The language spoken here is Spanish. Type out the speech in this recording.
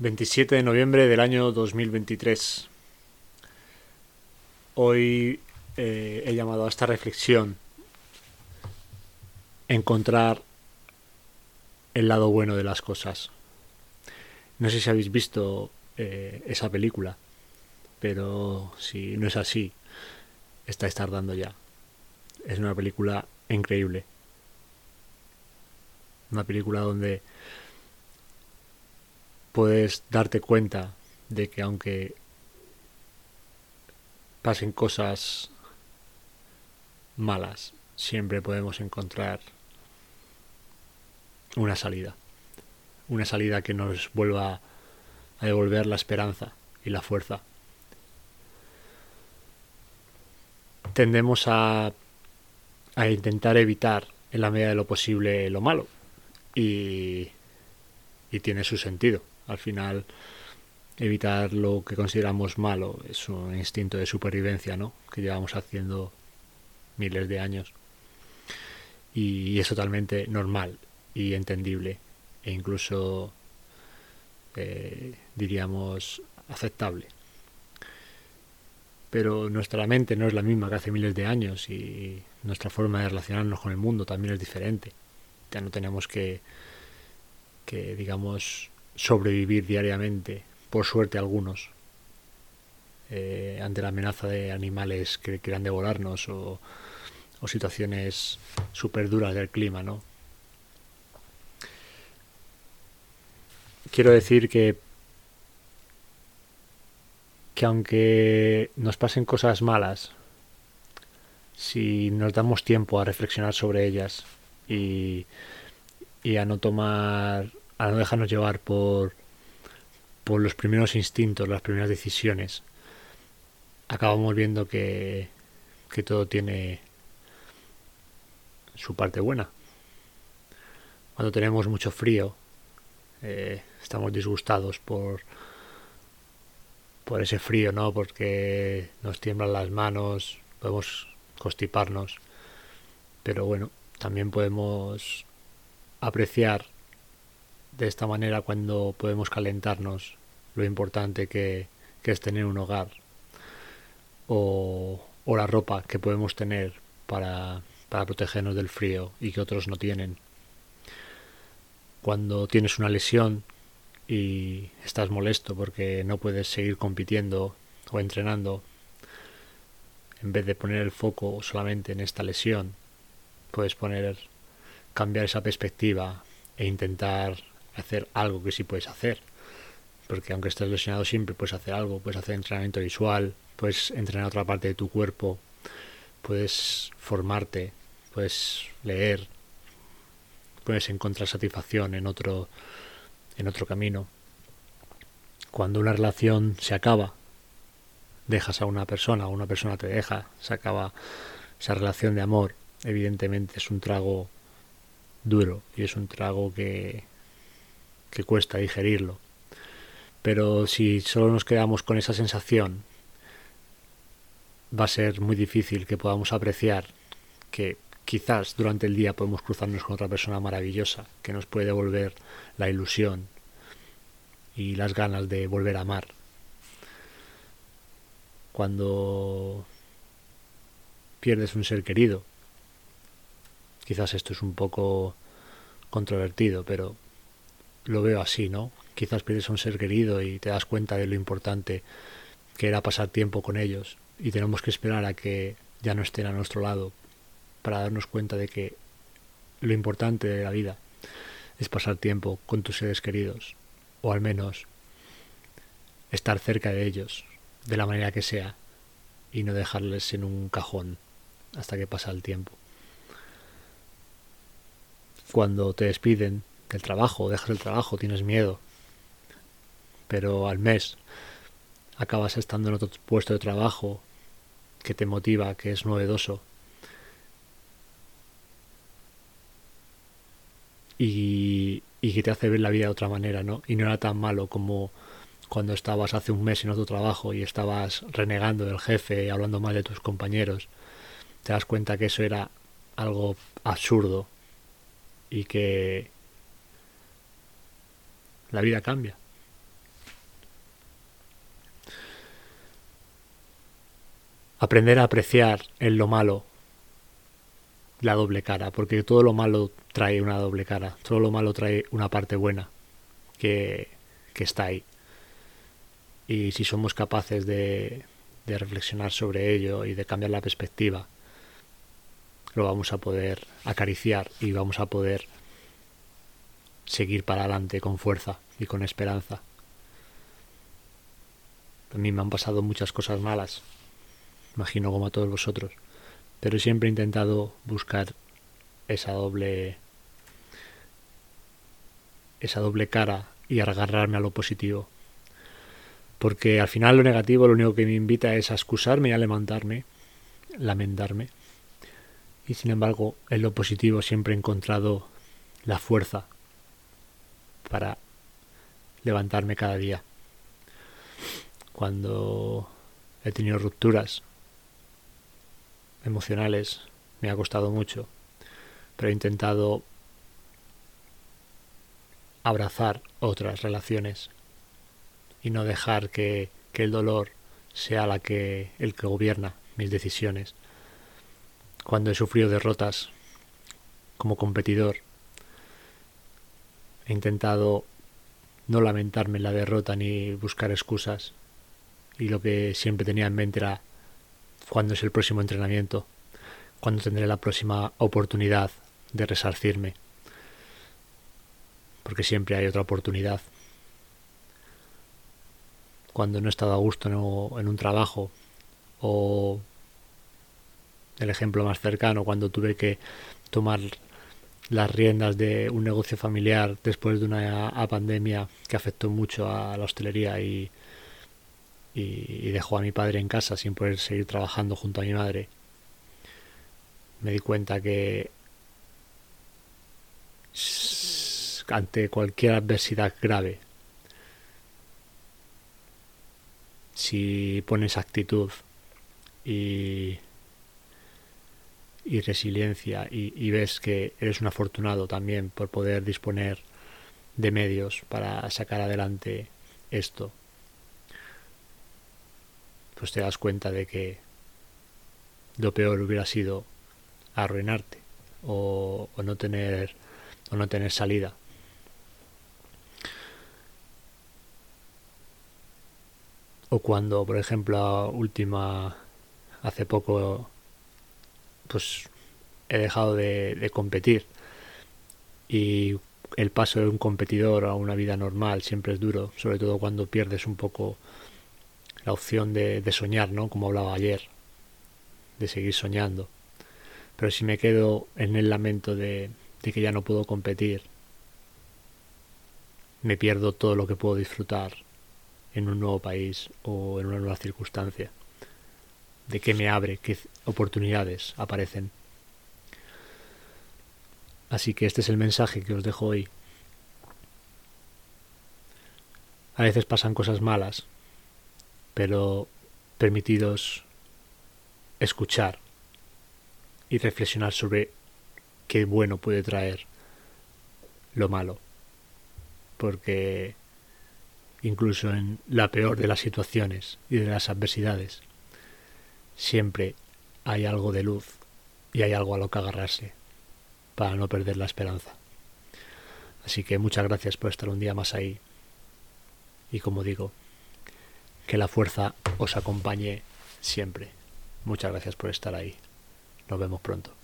27 de noviembre del año 2023. Hoy eh, he llamado a esta reflexión encontrar el lado bueno de las cosas. No sé si habéis visto eh, esa película, pero si no es así, estáis tardando ya. Es una película increíble. Una película donde puedes darte cuenta de que aunque pasen cosas malas, siempre podemos encontrar una salida. Una salida que nos vuelva a devolver la esperanza y la fuerza. Tendemos a, a intentar evitar en la medida de lo posible lo malo. Y, y tiene su sentido. Al final, evitar lo que consideramos malo es un instinto de supervivencia, ¿no? Que llevamos haciendo miles de años. Y es totalmente normal y entendible e incluso eh, diríamos aceptable. Pero nuestra mente no es la misma que hace miles de años y nuestra forma de relacionarnos con el mundo también es diferente. Ya no tenemos que, que digamos, sobrevivir diariamente, por suerte algunos, eh, ante la amenaza de animales que quieran devorarnos o, o situaciones súper duras del clima, ¿no? Quiero decir que que aunque nos pasen cosas malas, si nos damos tiempo a reflexionar sobre ellas y, y a no tomar a no dejarnos llevar por, por los primeros instintos, las primeras decisiones, acabamos viendo que, que todo tiene su parte buena. Cuando tenemos mucho frío, eh, estamos disgustados por, por ese frío, ¿no? Porque nos tiemblan las manos, podemos constiparnos. Pero bueno, también podemos apreciar de esta manera cuando podemos calentarnos lo importante que, es tener un hogar o, la ropa que podemos tener para protegernos del frío y que otros no tienen. Cuando tienes una lesión y estás molesto porque no puedes seguir compitiendo o entrenando, en vez de poner el foco solamente en esta lesión, puedes poner cambiar esa perspectiva e intentar hacer algo que sí puedes hacer. Porque aunque estés lesionado siempre puedes hacer algo, puedes hacer entrenamiento visual, puedes entrenar otra parte de tu cuerpo, puedes formarte, puedes leer, puedes encontrar satisfacción en otro en otro camino. Cuando una relación se acaba, dejas a una persona o una persona te deja, se acaba esa relación de amor, evidentemente es un trago duro y es un trago que que cuesta digerirlo. Pero si solo nos quedamos con esa sensación, va a ser muy difícil que podamos apreciar que quizás durante el día podemos cruzarnos con otra persona maravillosa que nos puede devolver la ilusión y las ganas de volver a amar. Cuando pierdes un ser querido, quizás esto es un poco controvertido, pero lo veo así, ¿no? Quizás pierdes a un ser querido y te das cuenta de lo importante que era pasar tiempo con ellos y tenemos que esperar a que ya no estén a nuestro lado para darnos cuenta de que lo importante de la vida es pasar tiempo con tus seres queridos o al menos estar cerca de ellos de la manera que sea y no dejarles en un cajón hasta que pasa el tiempo. Cuando te despiden del trabajo, dejas el trabajo, tienes miedo, pero al mes acabas estando en otro puesto de trabajo que te motiva, que es novedoso. Y, y que te hace ver la vida de otra manera, ¿no? Y no era tan malo como cuando estabas hace un mes en otro trabajo y estabas renegando del jefe, hablando mal de tus compañeros. Te das cuenta que eso era algo absurdo y que la vida cambia. Aprender a apreciar en lo malo la doble cara, porque todo lo malo trae una doble cara, todo lo malo trae una parte buena que, que está ahí. Y si somos capaces de, de reflexionar sobre ello y de cambiar la perspectiva, lo vamos a poder acariciar y vamos a poder seguir para adelante con fuerza y con esperanza. A mí me han pasado muchas cosas malas, imagino como a todos vosotros, pero siempre he intentado buscar esa doble esa doble cara y agarrarme a lo positivo. Porque al final lo negativo lo único que me invita es a excusarme y a levantarme, lamentarme. Y sin embargo, en lo positivo siempre he encontrado la fuerza para levantarme cada día. Cuando he tenido rupturas emocionales, me ha costado mucho, pero he intentado abrazar otras relaciones y no dejar que, el dolor sea la que, el que gobierna mis decisiones. Cuando he sufrido derrotas como competidor, he intentado no lamentarme en la derrota ni buscar excusas. Y lo que siempre tenía en mente era cuándo es el próximo entrenamiento, cuándo tendré la próxima oportunidad de resarcirme. Porque siempre hay otra oportunidad. Cuando no he estado a gusto en un trabajo o el ejemplo más cercano, cuando tuve que tomar las riendas de un negocio familiar después de una pandemia que afectó mucho a la hostelería y, dejó a mi padre en casa sin poder seguir trabajando junto a mi madre, me di cuenta que ante cualquier adversidad grave, si pones actitud y y resiliencia y, ves que eres un afortunado también por poder disponer de medios para sacar adelante esto, pues te das cuenta de que lo peor hubiera sido arruinarte o, o no tener o no tener salida. O cuando, por ejemplo, última hace poco pues he dejado de, competir. Y el paso de un competidor a una vida normal siempre es duro, sobre todo cuando pierdes un poco la opción de, soñar, ¿no? Como hablaba ayer, de seguir soñando. Pero si me quedo en el lamento de, que ya no puedo competir, me pierdo todo lo que puedo disfrutar en un nuevo país o en una nueva circunstancia de qué me abre, qué oportunidades aparecen. Así que este es el mensaje que os dejo hoy. A veces pasan cosas malas, pero permitidos escuchar y reflexionar sobre qué bueno puede traer lo malo. Porque incluso en la peor de las situaciones y de las adversidades, siempre hay algo de luz y hay algo a lo que agarrarse para no perder la esperanza. Así que muchas gracias por estar un día más ahí. Y como digo, que la fuerza os acompañe siempre. Muchas gracias por estar ahí. Nos vemos pronto.